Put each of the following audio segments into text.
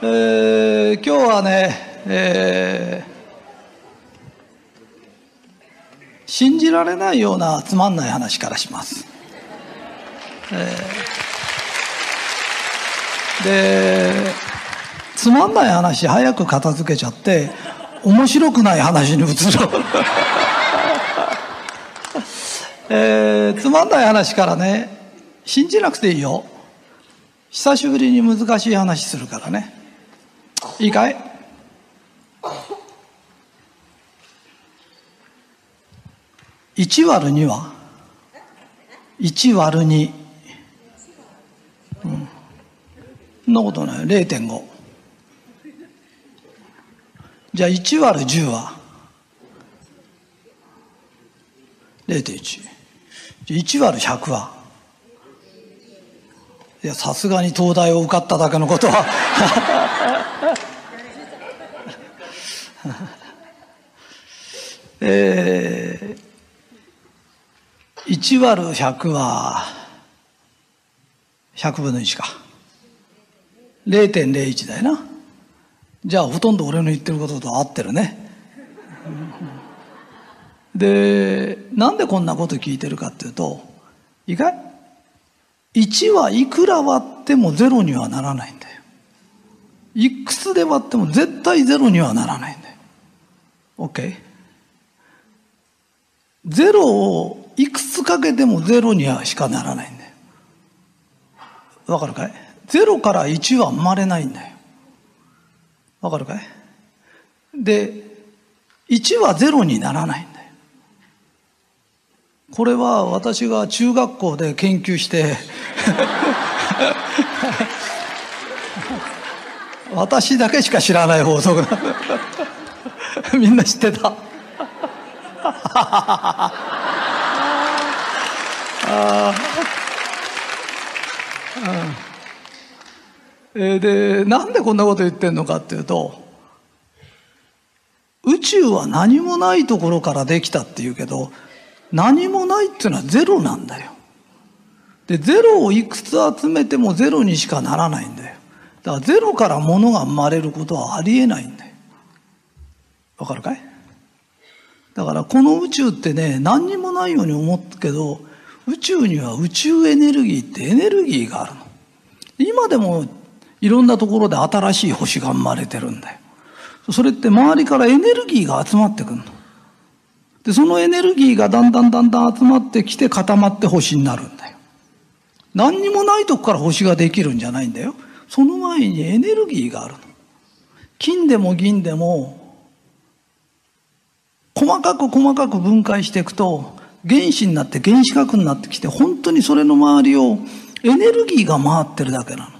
えー今日はね、えー信じられないようなつまんない話からします。えーで、つまんない話早く片付けちゃって、面白くない話に移ろう。えーつまんない話からね、信じなくていいよ。久しぶりに難しい話するからね。いいかい？1割る2は？1割る2。うん。そんなことない。0.5。じゃあ1割る10は0.11割る100は？いや、さすがに東大を受かっただけのことは。えー、1割る100は、100分の1か。0.01だよな。じゃあ、ほとんど俺の言ってることと合ってるね。で、なんでこんなこと聞いてるかっていうと、意外1はいくら割ってもゼロにはならないんだよ。いくつで割っても絶対ゼロにはならないんだよ。OK? ゼロをいくつかけてもゼロにはしかならないんだよ。わかるかい？ゼロから1は生まれないんだよ。わかるかい？で、1はゼロにならないんだよ。これは私が中学校で研究して私だけしか知らない法則な みんな知ってた うんえでなんでこんなこと言ってんのかっていうと宇宙は何もないところからできたっていうけど何もないっていうのはゼロなんだよ。で、ゼロをいくつ集めてもゼロにしかならないんだよ。だからゼロから物が生まれることはありえないんだよ。わかるかい？だからこの宇宙ってね、何にもないように思ったけど、宇宙には宇宙エネルギーってエネルギーがあるの。今でもいろんなところで新しい星が生まれてるんだよ。それって周りからエネルギーが集まってくるの。で、そのエネルギーがだんだんだんだん集まってきて固まって星になるんだよ。何にもないとこから星ができるんじゃないんだよ。その前にエネルギーがあるの。金でも銀でも、細かく細かく分解していくと、原子になって原子核になってきて、本当にそれの周りをエネルギーが回ってるだけな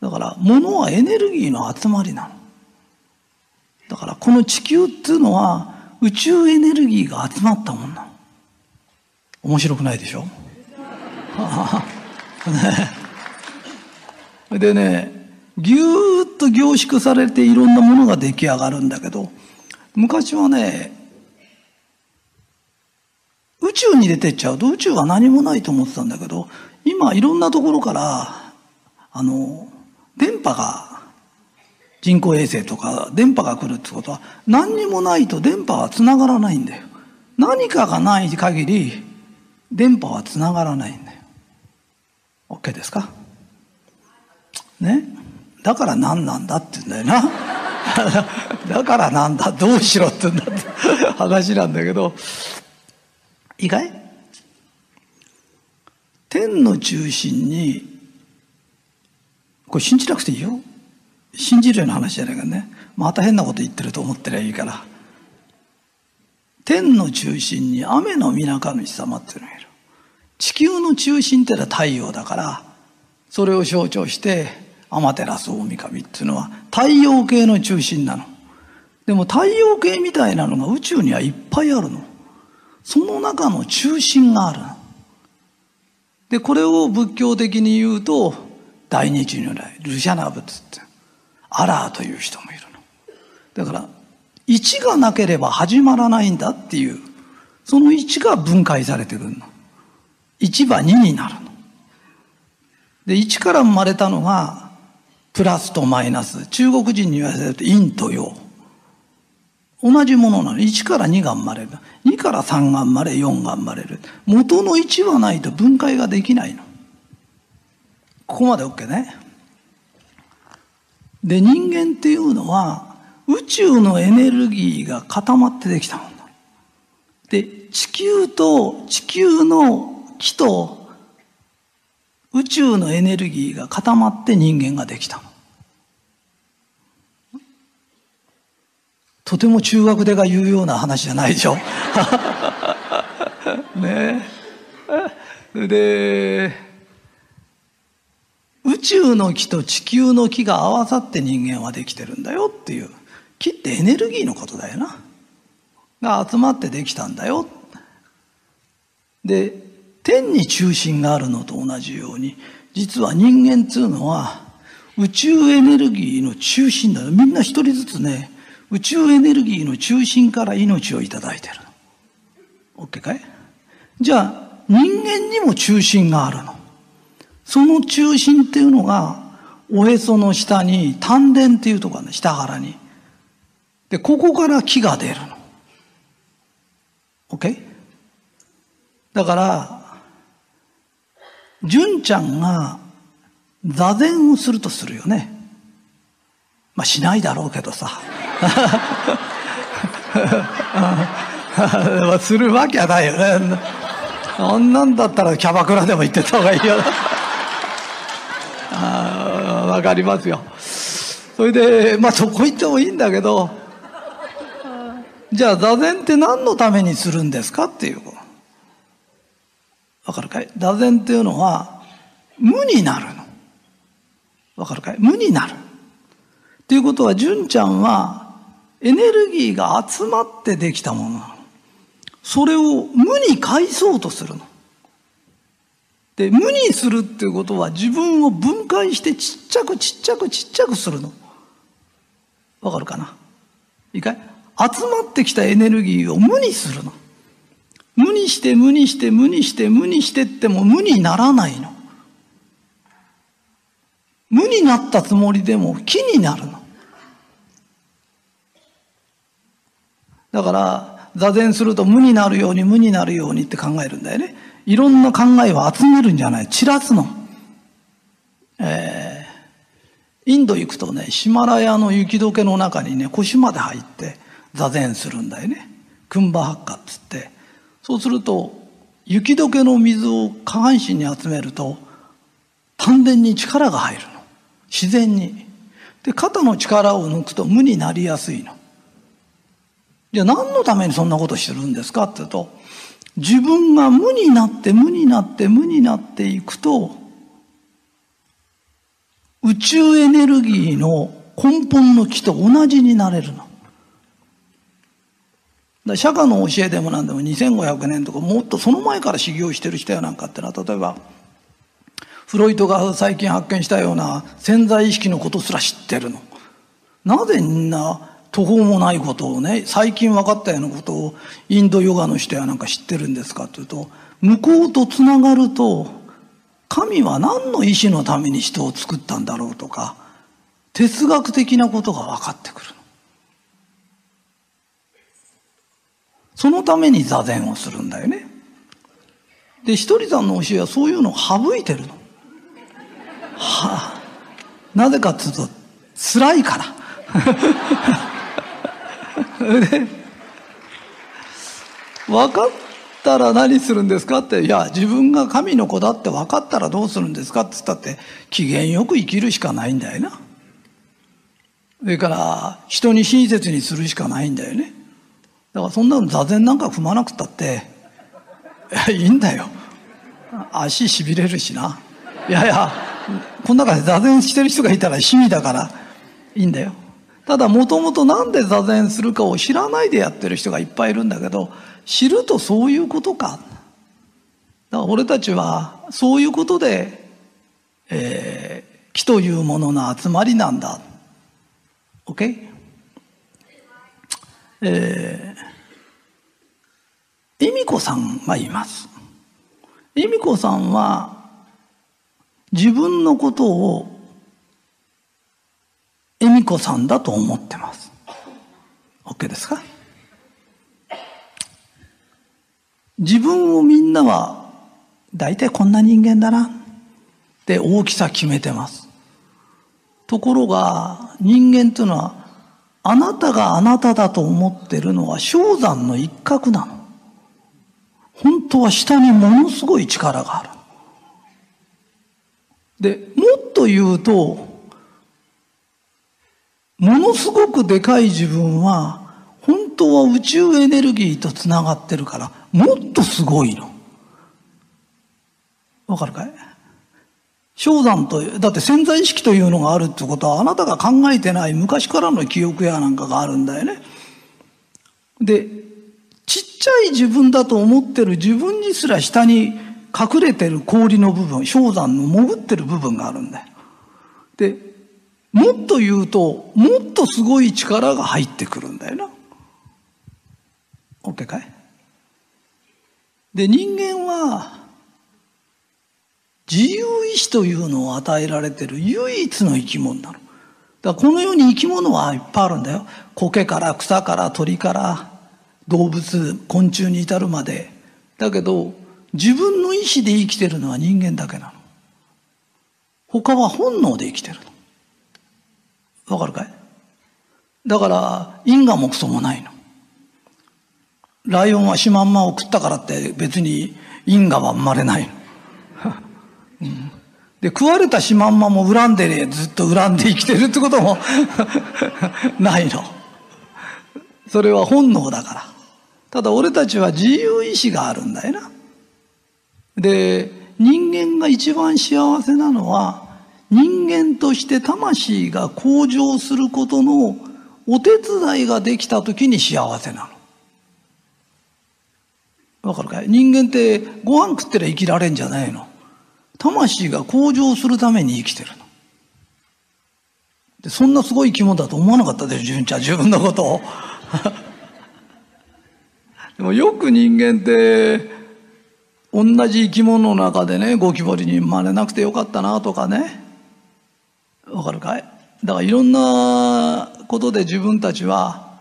の。だから、物はエネルギーの集まりなの。だから、この地球っていうのは、宇宙エネルギーが集まったもんなの。面白くないでしょ？ね、でね、ぎゅーっと凝縮されていろんなものが出来上がるんだけど、昔はね、宇宙に出てっちゃうと宇宙は何もないと思ってたんだけど、今いろんなところから、あの、電波が人工衛星とか電波が来るってことは何にもないと電波はつながらないんだよ。何かがない限り電波はつながらないんだよ。OK ですか？ねだから何なんだって言うんだよな。だからなんだ、どうしろって言うんだって 話なんだけど、意外？天の中心に、これ信じなくていいよ。信じるような話じゃないからね。また変なこと言ってると思ってりゃいいから。天の中心に雨の皆神様っていうのがいる。地球の中心ってのは太陽だから、それを象徴してアマテラス大神っていうのは太陽系の中心なの。でも太陽系みたいなのが宇宙にはいっぱいあるの。その中の中心がある。で、これを仏教的に言うと、大日如来、ルシャナブツって、アラーという人もいるの。だから、1がなければ始まらないんだっていう、その1が分解されてくるの。1は2になるの。で、1から生まれたのが、プラスとマイナス。中国人に言わせると陰と陽。同じものなの。1から2が生まれる。2から3が生まれ、4が生まれる。元の1はないと分解ができないの。ここまで OK ね。で、人間っていうのは、宇宙のエネルギーが固まってできたもの。で、地球と地球の木と宇宙のエネルギーが固まって人間ができたの。とても中学でが言うような話じゃないでしょ。ねで、宇宙の木と地球の木が合わさって人間はできてるんだよっていう。木ってエネルギーのことだよな。が集まってできたんだよ。で、天に中心があるのと同じように、実は人間っていうのは宇宙エネルギーの中心だよ。みんな一人ずつね、宇宙エネルギーの中心から命をいただいてる。OK かい？じゃあ、人間にも中心があるの。その中心っていうのが、おへその下に丹田っていうところね、下腹に。で、ここから木が出るの。OK? だから、純ちゃんが座禅をするとするよね。まあしないだろうけどさ。するわけはないよね。あんなんだったらキャバクラでも行ってた方がいいよ。わかりますよ。それで、まあそこ行ってもいいんだけど、じゃあ座禅って何のためにするんですかっていう。わかるかい？座禅っていうのは無になるの。わかるかい？無になる。っていうことは、純ちゃんはエネルギーが集まってできたものなの。それを無に返そうとするの。で、無にするっていうことは自分を分解してちっちゃくちっちゃくちっちゃくするの。わかるかな？いいかい？集まってきたエネルギーを無にするの。無にして無にして無にして無にしてっても無にならないの。無になったつもりでも木になるの。だから、座禅すると無になるように無になるようにって考えるんだよね。いろんな考えを集めるんじゃない。散らすの。えー、インド行くとね、ヒマラヤの雪解けの中にね、腰まで入って座禅するんだよね。クンバハッカっつって。そうすると、雪解けの水を下半身に集めると、丹田に力が入るの。自然に。で、肩の力を抜くと無になりやすいの。じゃあ何のためにそんなことしてるんですか？って言うと、自分が無になって無になって無になっていくと、宇宙エネルギーの根本の木と同じになれるの。釈迦の教えでも何でも2500年とかもっとその前から修行してる人やなんかってのは例えばフロイトが最近発見したような潜在意識のことすら知ってるの。なぜみんな途方もないことをね、最近分かったようなことをインドヨガの人やなんか知ってるんですかというと、向こうとつながると、神は何の意志のために人を作ったんだろうとか、哲学的なことが分かってくる。そのために座禅をするんだよね。で、一人さんの教えはそういうのを省いてるの。はあ、なぜかっていうと、辛いから。で、分かったら何するんですか？って、いや、自分が神の子だって分かったらどうするんですか？って言ったって、機嫌よく生きるしかないんだよな。それから、人に親切にするしかないんだよね。だからそんなの座禅なんか踏まなくたって、いいんだよ。足しびれるしな。いやいや、この中で座禅してる人がいたら趣味だからいいんだよ。ただもともとなんで座禅するかを知らないでやってる人がいっぱいいるんだけど、知るとそういうことか。だから俺たちはそういうことで、えー、木というものの集まりなんだ。OK? えー、恵美子さんがいます。恵美子さんは自分のことを恵美子さんだと思ってます。OK ですか？自分をみんなは大体こんな人間だなって大きさ決めてます。ところが人間というのはあなたがあなただと思ってるのは氷山の一角なの。本当は下にものすごい力がある。で、もっと言うと、ものすごくでかい自分は、本当は宇宙エネルギーとつながってるから、もっとすごいの。わかるかい？氷山という、だって潜在意識というのがあるってことは、あなたが考えてない昔からの記憶やなんかがあるんだよね。で、ちっちゃい自分だと思ってる自分にすら下に隠れてる氷の部分、氷山の潜ってる部分があるんだよ。で、もっと言うと、もっとすごい力が入ってくるんだよな。OK かい？で、人間は、自由意志というのを与えられてる唯一の生き物なの。だからこの世に生き物はいっぱいあるんだよ。苔から草から鳥から動物、昆虫に至るまで。だけど、自分の意志で生きてるのは人間だけなの。他は本能で生きてるの。わかるかい？だから、因果もクソもないの。ライオンはシマンマを食ったからって別に因果は生まれないの。で、食われたシマンマも恨んでね、ずっと恨んで生きてるってことも ないの。それは本能だから。ただ俺たちは自由意志があるんだよな。で、人間が一番幸せなのは、人間として魂が向上することのお手伝いができた時に幸せなの。わかるかい？人間ってご飯食ってりゃ生きられんじゃないの。魂が向上するために生きてるの。でそんなすごい生き物だと思わなかったでしょ、自分ちゃん、自分のことを。でもよく人間って、同じ生き物の中でね、ゴキブリに生まれなくてよかったなとかね。わかるかい？だからいろんなことで自分たちは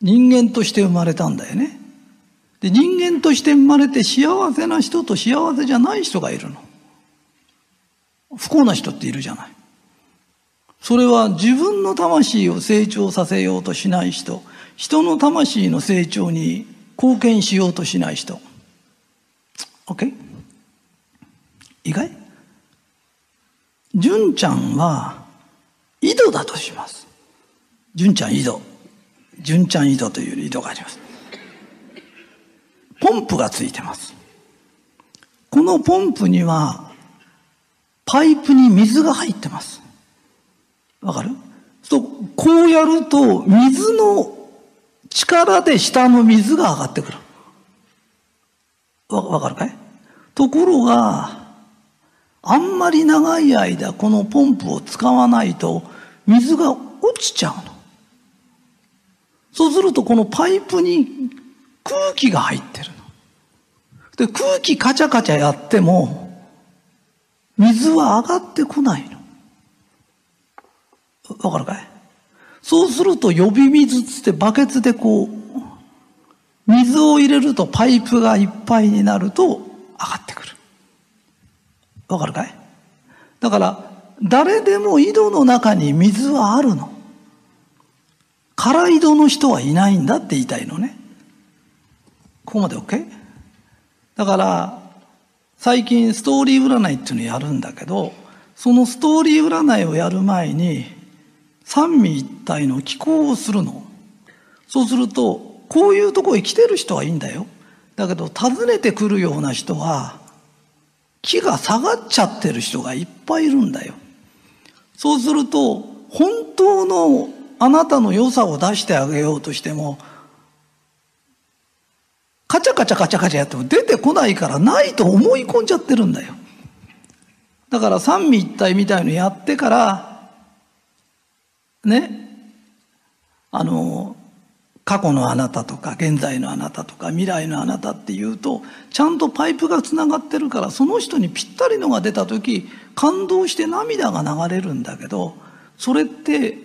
人間として生まれたんだよね。で、人間として生まれて幸せな人と幸せじゃない人がいるの。不幸な人っているじゃない。それは自分の魂を成長させようとしない人、人の魂の成長に貢献しようとしない人。OK? 意外？純ちゃんは井戸だとします。純ちゃん井戸。純ちゃん井戸という井戸があります。ポンプがついてます。このポンプにはパイプに水が入ってます。わかる？そうこうやると水の力で下の水が上がってくる。わ、わかるかい？ところが、あんまり長い間このポンプを使わないと水が落ちちゃうの。そうするとこのパイプに空気が入ってるの。で、空気カチャカチャやっても水は上がってこないの。わかるかい？そうすると予備水つってバケツでこう、水を入れるとパイプがいっぱいになると上がってくる。わかるかい？だから、誰でも井戸の中に水はあるの。空井戸の人はいないんだって言いたいのね。ここまで OK? だから、最近ストーリー占いっていうのをやるんだけど、そのストーリー占いをやる前に、三位一体の気候をするの。そうすると、こういうとこへ来てる人はいいんだよ。だけど、訪ねてくるような人は、気が下がっちゃってる人がいっぱいいるんだよ。そうすると、本当のあなたの良さを出してあげようとしても、カチャカチャカチャカチャやっても出てこないからないと思い込んじゃってるんだよ。だから三位一体みたいのやってから、ね、あの、過去のあなたとか現在のあなたとか未来のあなたっていうとちゃんとパイプがつながってるからその人にぴったりのが出た時感動して涙が流れるんだけどそれって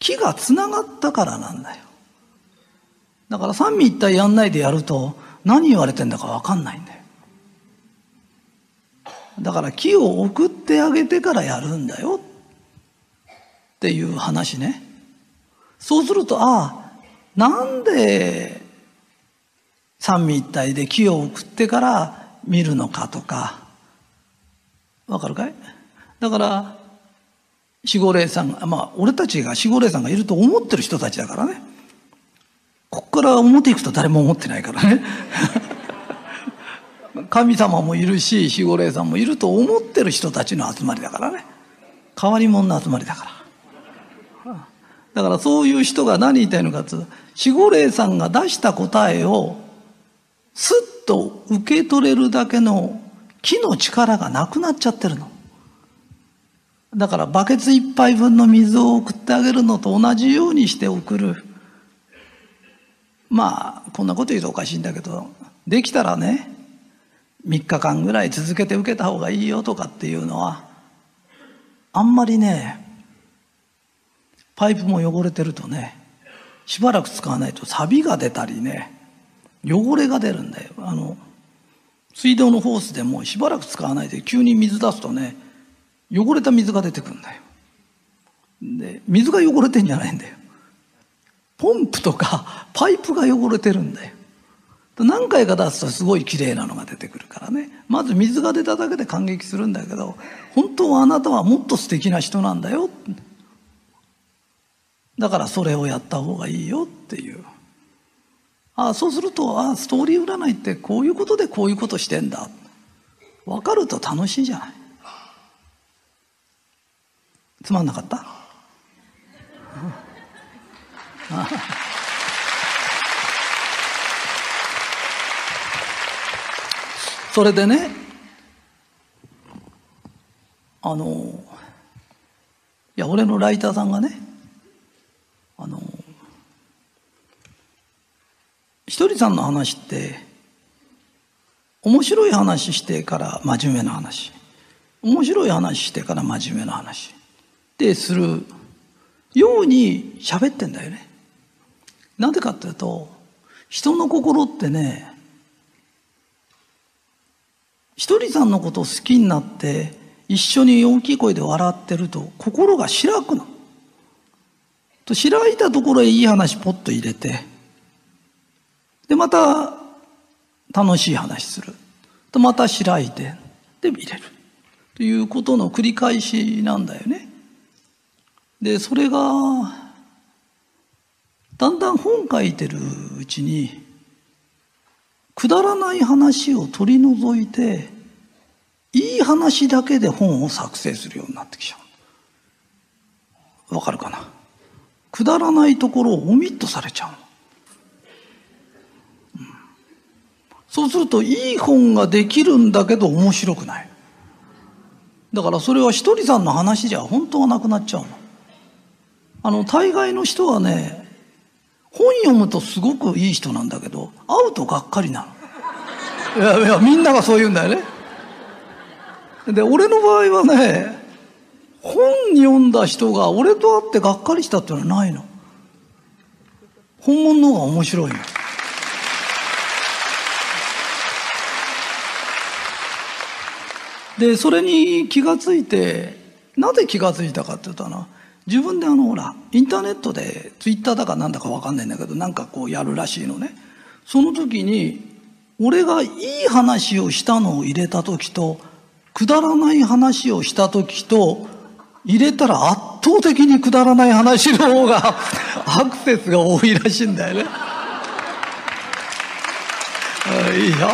木がつながったからなんだよだから三位一体やんないでやると何言われてんだか分かんないんだよ。だから木を送ってあげてからやるんだよ。っていう話ね。そうするとああなんで三位一体で木を送ってから見るのかとか、わかるかい？だから、守護霊さんが、まあ、俺たちが守護霊さんがいると思ってる人たちだからね。ここから表行くと誰も思ってないからね。神様もいるし、守護霊さんもいると思ってる人たちの集まりだからね。変わり者の集まりだから。だからそういう人が何言いたいのかっていうと、守護霊さんが出した答えをスッと受け取れるだけの木の力がなくなっちゃってるの。だからバケツ一杯分の水を送ってあげるのと同じようにして送る。まあ、こんなこと言うとおかしいんだけど、できたらね、3日間ぐらい続けて受けた方がいいよとかっていうのは、あんまりね、パイプも汚れてるとね、しばらく使わないと錆が出たりね汚れが出るんだよ。あの水道のホースでもしばらく使わないで急に水出すとね汚れた水が出てくるんだよ。で水が汚れてんじゃないんだよ。ポンプとか パイプが汚れてるんだよ何回か出すとすごい綺麗なのが出てくるからねまず水が出ただけで感激するんだけど本当はあなたはもっと素敵な人なんだよだからそれをやった方がいいよっていう。ああ、そうすると、ああ、ストーリー占いってこういうことでこういうことしてんだ。わかると楽しいじゃない。つまんなかった？それでね、あの、いや、俺のライターさんがね、あのひとりさんの話って面白い話してから真面目な話面白い話してから真面目な話でするように喋ってんだよね。なぜかっていうと人の心ってねひとりさんのことを好きになって一緒に大きい声で笑ってると心が開くの。と開いたところへいい話ポッと入れて、で、また楽しい話する。と、また開いて、で、入れる。ということの繰り返しなんだよね。で、それが、だんだん本書いてるうちに、くだらない話を取り除いて、いい話だけで本を作成するようになってきちゃう。わかるかな？くだらないところをオミットされちゃう、うん、そうするといい本ができるんだけど面白くない。だからそれはひとりさんの話じゃ本当はなくなっちゃうの。あの大概の人はね本読むとすごくいい人なんだけど会うとがっかりなのいやいやみんながそう言うんだよねで俺の場合はね本読んだ人が俺と会ってがっかりしたっていうのはないの。本物の方が面白いの。で、それに気がついて、なぜ気がついたかって言ったら、自分であの、ほら、インターネットで、ツイッターだかなんだかわかんないんだけど、なんかこうやるらしいのね。その時に、俺がいい話をしたのを入れた時と、くだらない話をした時と、入れたら圧倒的にくだらない話の方が アクセスが多いらしいんだよね。いいよ。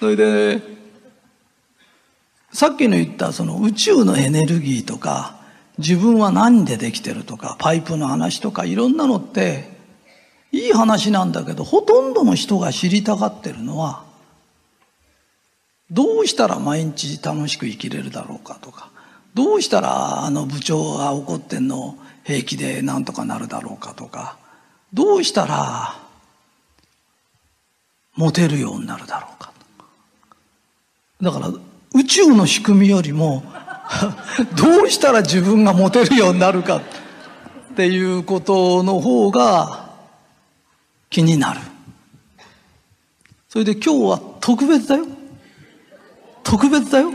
それで、ねさっきの言ったその宇宙のエネルギーとか、自分は何でできてるとか、パイプの話とか、いろんなのって、いい話なんだけど、ほとんどの人が知りたがってるのは、どうしたら毎日楽しく生きれるだろうかとか、どうしたらあの部長が怒ってんの平気でなんとかなるだろうかとか、どうしたらモテるようになるだろうかだから宇宙の仕組みよりも どうしたら自分がモテるようになるかっていうことの方が気になる。それで今日は特別だよ。特別だよ。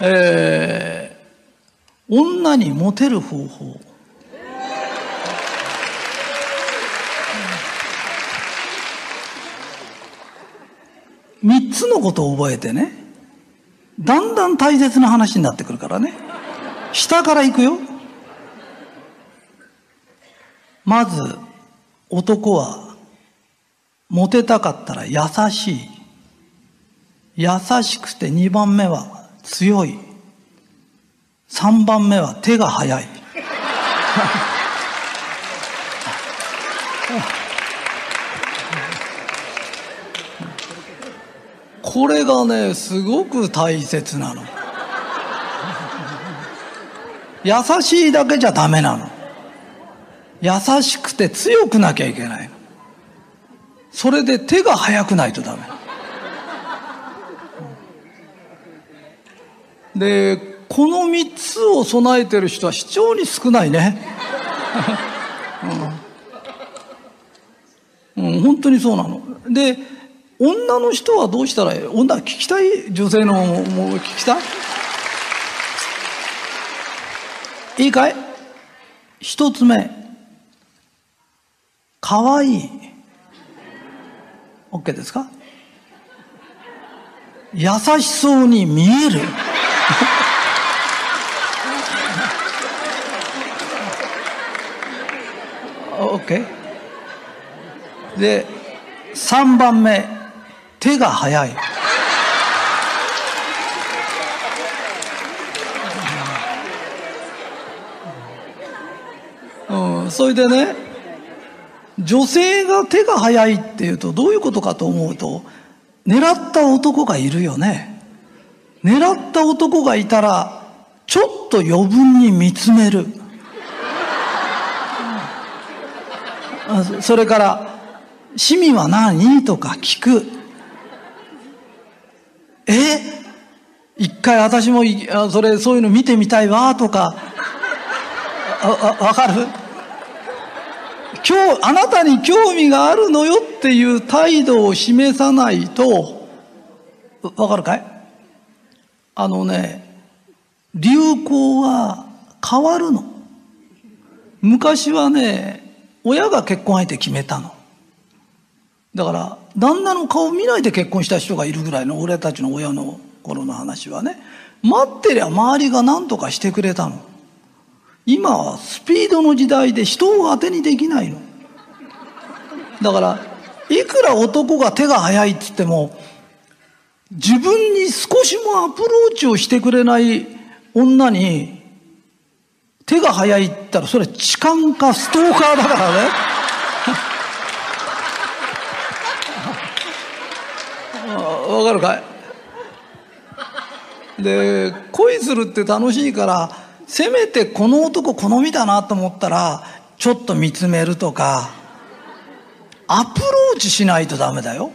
えー、女にモテる方法。三つのことを覚えてね、だんだん大切な話になってくるからね。下から行くよ。まず、男は、モテたかったら優しい。優しくて二番目は強い。三番目は手が早い。これがね、すごく大切なの。優しいだけじゃダメなの。優しくて強くなきゃいけないの。それで手が速くないとダメ。で、この三つを備えてる人は非常に少ないね。うん、うん、本当にそうなの。で、女の人はどうしたらいい？女聞きたい？女性のもう聞きたい？いいかい？一つ目。かわいい。OK ですか？優しそうに見える。OK? で、3番目。手が早い。うん、それでね、女性が手が早いっていうとどういうことかと思うと、狙った男がいるよね。狙った男がいたら、ちょっと余分に見つめる。それから、趣味は何？とか聞く。え？一回私もそれそういうの見てみたいわとか。わかる？今日あなたに興味があるのよっていう態度を示さないと。わかるかい？あのね流行は変わるの。昔はね親が結婚相手決めたの。だから旦那の顔見ないで結婚した人がいるぐらいの俺たちの親の頃の話はね。待ってりゃ周りが何とかしてくれたの。今はスピードの時代で人を当てにできないの。だからいくら男が手が早いっつっても自分に少しもアプローチをしてくれない女に手が早いって言ったらそれ痴漢かストーカーだからね。わかるかい？で恋するって楽しいからせめてこの男好みだなと思ったらちょっと見つめるとかアプローチしないとダメだよ。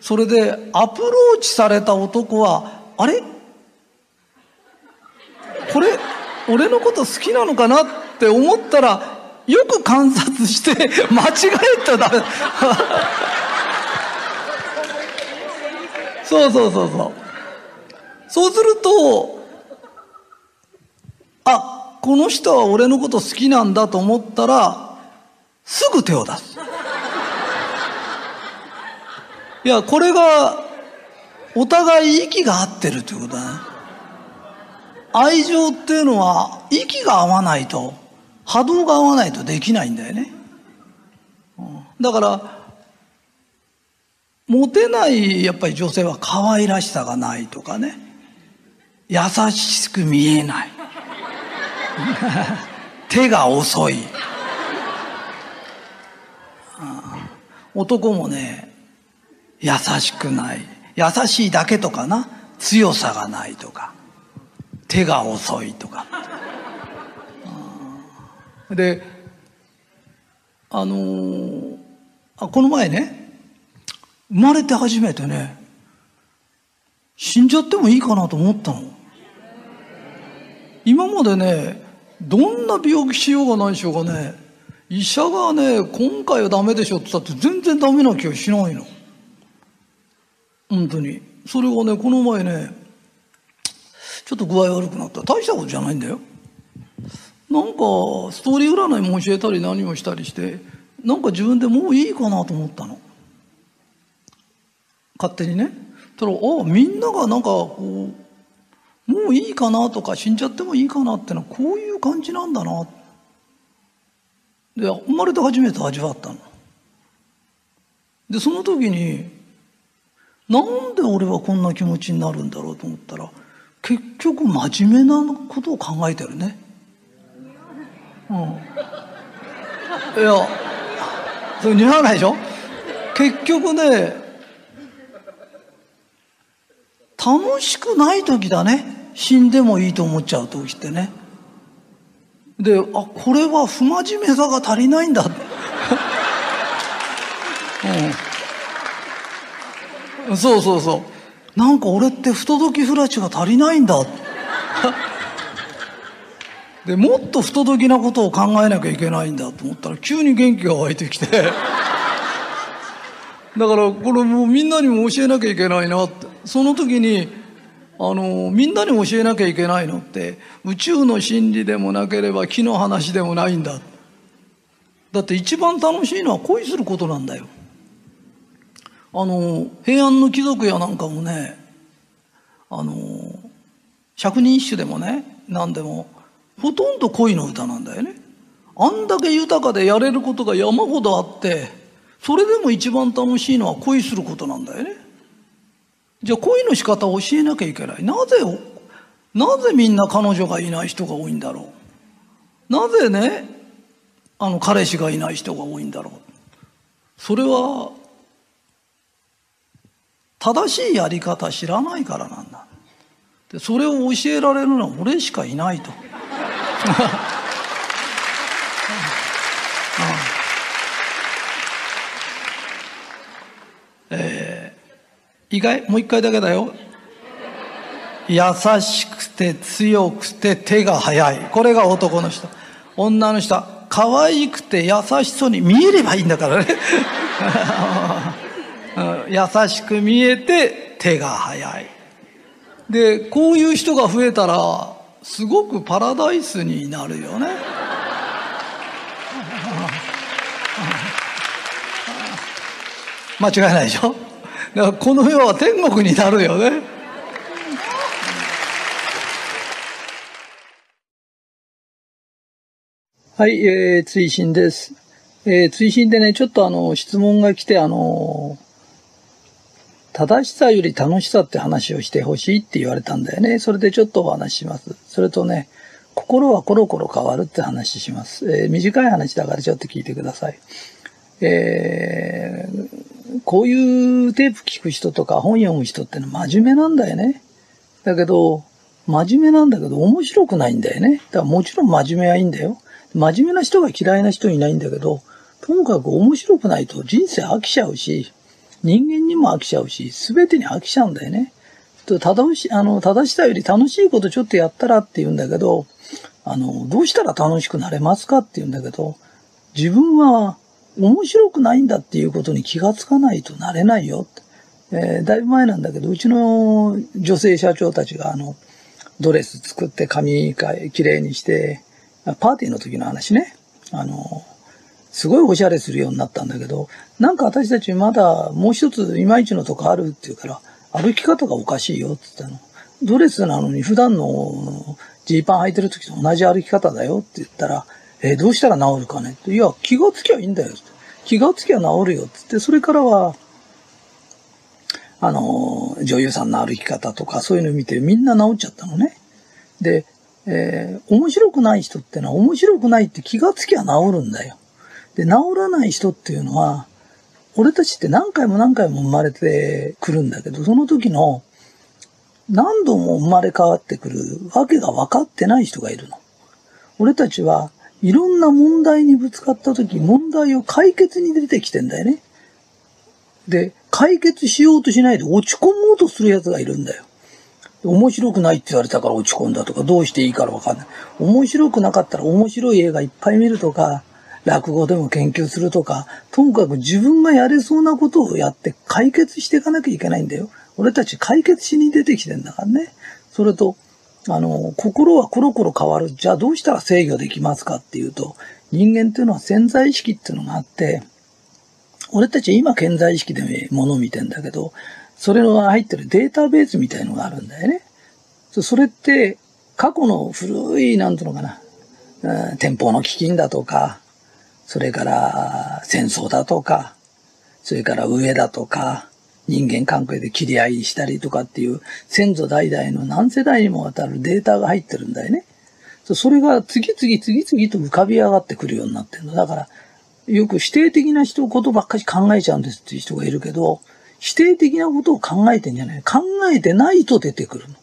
それでアプローチされた男はあれ？これ俺のこと好きなのかなって思ったらよく観察して間違えたらダメ。そうそうそうそう。そうすると、あ、この人は俺のこと好きなんだと思ったら、すぐ手を出す。いや、これが、お互い息が合ってるということだね。愛情っていうのは、息が合わないと、波動が合わないとできないんだよね。だから、モテないやっぱり女性は可愛らしさがないとかね。優しく見えない。手が遅い。男もね、優しくない。優しいだけとかな。強さがないとか。手が遅いとか。で、あのーあこの前ね、生まれて初めてね、死んじゃってもいいかなと思ったの。今までね、どんな病気しようがないしようがね、医者がね、今回はダメでしょって言ったって全然ダメな気がしないの。本当に。それがね、この前ね、ちょっと具合悪くなった。大したことじゃないんだよ。なんか、ストーリー占いも教えたり何もしたりして、なんか自分でもういいかなと思ったの。勝手にね。たら、あみんながなんかこう、もういいかなとか死んじゃってもいいかなってのはこういう感じなんだな。で、生まれて初めて味わったの。で、その時に、なんで俺はこんな気持ちになるんだろうと思ったら、結局真面目なことを考えてるね。うん。いや、それ似合わないでしょ？結局ね、楽しくない時だね。死んでもいいと思っちゃう時ってね。で、あ、これは不真面目さが足りないんだ。うん。そうそうそう。なんか俺って不届き不らちが足りないんだ。で、もっと不届きなことを考えなきゃいけないんだと思ったら急に元気が湧いてきて。だからこれもうみんなにも教えなきゃいけないなって。その時に、あの、みんなに教えなきゃいけないのって、宇宙の真理でもなければ木の話でもないんだ。だって一番楽しいのは恋することなんだよ。あの、平安の貴族やなんかもね、あの、百人一首でもね、何でも、ほとんど恋の歌なんだよね。あんだけ豊かでやれることが山ほどあって、それでも一番楽しいのは恋することなんだよね。じゃあ恋の仕方を教えなきゃいけない。なぜ、なぜみんな彼女がいない人が多いんだろう。なぜね、あの彼氏がいない人が多いんだろう。それは、正しいやり方知らないからなんだ。でそれを教えられるのは俺しかいないと。えー、意外？もう一回だけだよ。優しくて強くて手が早い。これが男の人。女の人は可愛くて優しそうに見えればいいんだからね。優しく見えて手が早い。で、こういう人が増えたら、すごくパラダイスになるよね。間違いないでしょ？だからこの世は天国になるよね。はい、えー、追伸です。えー、追伸でね、ちょっとあの、質問が来て、あの、正しさより楽しさって話をしてほしいって言われたんだよね。それでちょっとお話しします。それとね、心はコロコロ変わるって話します。えー、短い話だからちょっと聞いてください。えー、こういうテープ聞く人とか本読む人ってのは真面目なんだよね。だけど、真面目なんだけど面白くないんだよね。だからもちろん真面目はいいんだよ。真面目な人が嫌いな人いないんだけど、ともかく面白くないと人生飽きちゃうし、人間にも飽きちゃうし、すべてに飽きちゃうんだよね。と正し、あの、正しさより楽しいことちょっとやったらって言うんだけど、あの、どうしたら楽しくなれますかって言うんだけど、自分は面白くないんだっていうことに気がつかないとなれないよ。えーだいぶ前なんだけど、うちの女性社長たちがあの、ドレス作って髪か綺麗にして、パーティーの時の話ね。あの、すごいおしゃれするようになったんだけど、なんか私たちまだもう一ついまいちのとこあるって言うから、歩き方がおかしいよって言ったの。ドレスなのに普段のジーパン履いてる時と同じ歩き方だよって言ったら、えーどうしたら治るかね？って。いや、気がつきゃいいんだよ。気がつきゃ治るよつって、それからは、あの、女優さんの歩き方とかそういうの見てみんな治っちゃったのね。で、えー、面白くない人ってのは面白くないって気がつきゃ治るんだよ。で、治らない人っていうのは、俺たちって何回も何回も生まれてくるんだけど、その時の何度も生まれ変わってくるわけが分かってない人がいるの。俺たちはいろんな問題にぶつかった時、問題を解決に出てきてんだよね。で、解決しようとしないで落ち込もうとする奴がいるんだよ。面白くないって言われたから落ち込んだとか、どうしていいからわかんない。面白くなかったら面白い映画いっぱい見るとか、落語でも研究するとか、ともかく自分がやれそうなことをやって解決していかなきゃいけないんだよ。俺たち解決しに出てきてんだからね。それと、あの、心はコロコロ変わる。じゃあどうしたら制御できますかっていうと、人間っていうのは潜在意識っていうのがあって、俺たち今潜在意識で物を見てんだけど、それの入ってるデータベースみたいのがあるんだよね。それって、過去の古い、なんていうのかな、うん、天保の飢饉だとか、それから戦争だとか、それから上だとか、人間関係で切り合いしたりとかっていう先祖代々の何世代にもわたるデータが入ってるんだよね。それが次々次々と浮かび上がってくるようになってるの。だから、よく否定的な人ことばっかり考えちゃうんですっていう人がいるけど、否定的なことを考えてんじゃない。考えてないと出てくるの。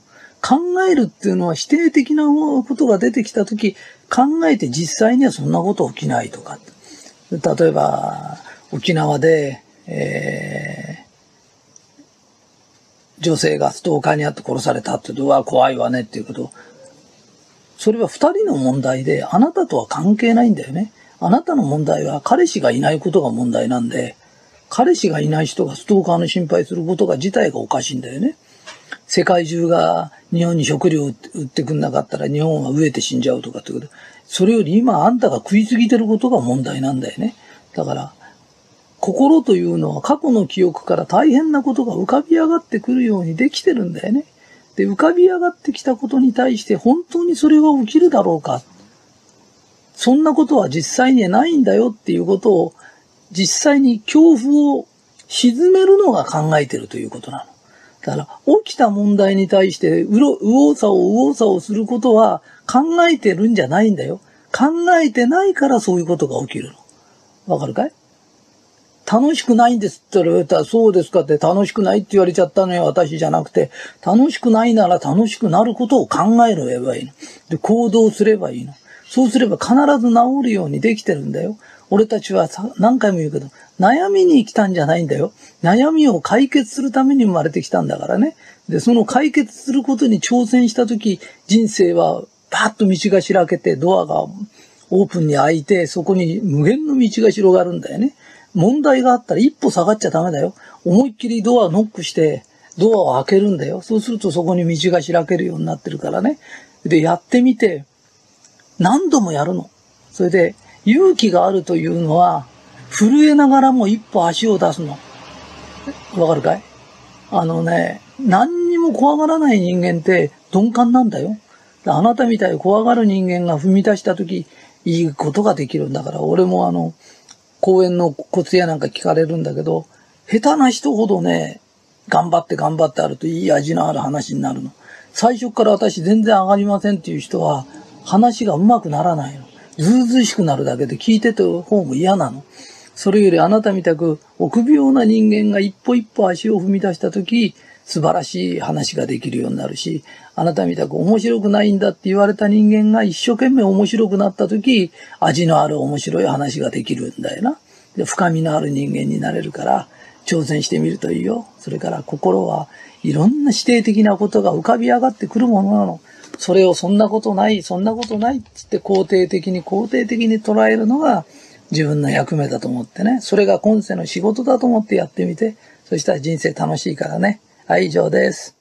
考えるっていうのは否定的なことが出てきたとき、考えて実際にはそんなこと起きないとか。例えば、沖縄で、え、女性がストーカーにあって殺されたってう、わ、怖いわねっていうこと。それは二人の問題で、あなたとは関係ないんだよね。あなたの問題は彼氏がいないことが問題なんで、彼氏がいない人がストーカーの心配することが自体がおかしいんだよね。世界中が日本に食料売ってくんなかったら日本は飢えて死んじゃうとかってこと。それより今あんたが食いすぎてることが問題なんだよね。だから、心というのは過去の記憶から大変なことが浮かび上がってくるようにできてるんだよね。で、浮かび上がってきたことに対して本当にそれが起きるだろうか。そんなことは実際にはないんだよっていうことを実際に恐怖を沈めるのが考えてるということなの。だから、起きた問題に対して、うろ、右往左往、右往左往することは考えてるんじゃないんだよ。考えてないからそういうことが起きるの。わかるかい？楽しくないんですって言われたら、そうですかって楽しくないって言われちゃったのよ、私じゃなくて、楽しくないなら楽しくなることを考えればいいの。で、行動すればいいの。そうすれば必ず治るようにできてるんだよ。俺たちはさ何回も言うけど、悩みに来たんじゃないんだよ。悩みを解決するために生まれてきたんだからね。で、その解決することに挑戦したとき、人生はパッと道が開けて、ドアがオープンに開いて、そこに無限の道が広がるんだよね。問題があったら一歩下がっちゃダメだよ。思いっきりドアノックして、ドアを開けるんだよ。そうするとそこに道が開けるようになってるからね。で、やってみて、何度もやるの。それで、勇気があるというのは、震えながらも一歩足を出すの。わかるかい？あのね、何にも怖がらない人間って鈍感なんだよ。あなたみたいに怖がる人間が踏み出した時、いいことができるんだから、俺もあの、公園のコツやなんか聞かれるんだけど、下手な人ほどね、頑張って頑張ってあるといい味のある話になるの。最初から私全然上がりませんっていう人は、話がうまくならないの。ずうずうしくなるだけで聞いてて方も嫌なの。それよりあなたみたく臆病な人間が一歩一歩足を踏み出したとき、素晴らしい話ができるようになるし、あなたみたく面白くないんだって言われた人間が一生懸命面白くなったとき、味のある面白い話ができるんだよな。で、深みのある人間になれるから、挑戦してみるといいよ。それから心はいろんな指定的なことが浮かび上がってくるものなの。それをそんなことない、そんなことないって言って肯定的に肯定的に捉えるのが自分の役目だと思ってね。それが今世の仕事だと思ってやってみて、そしたら人生楽しいからね。はい、以上です。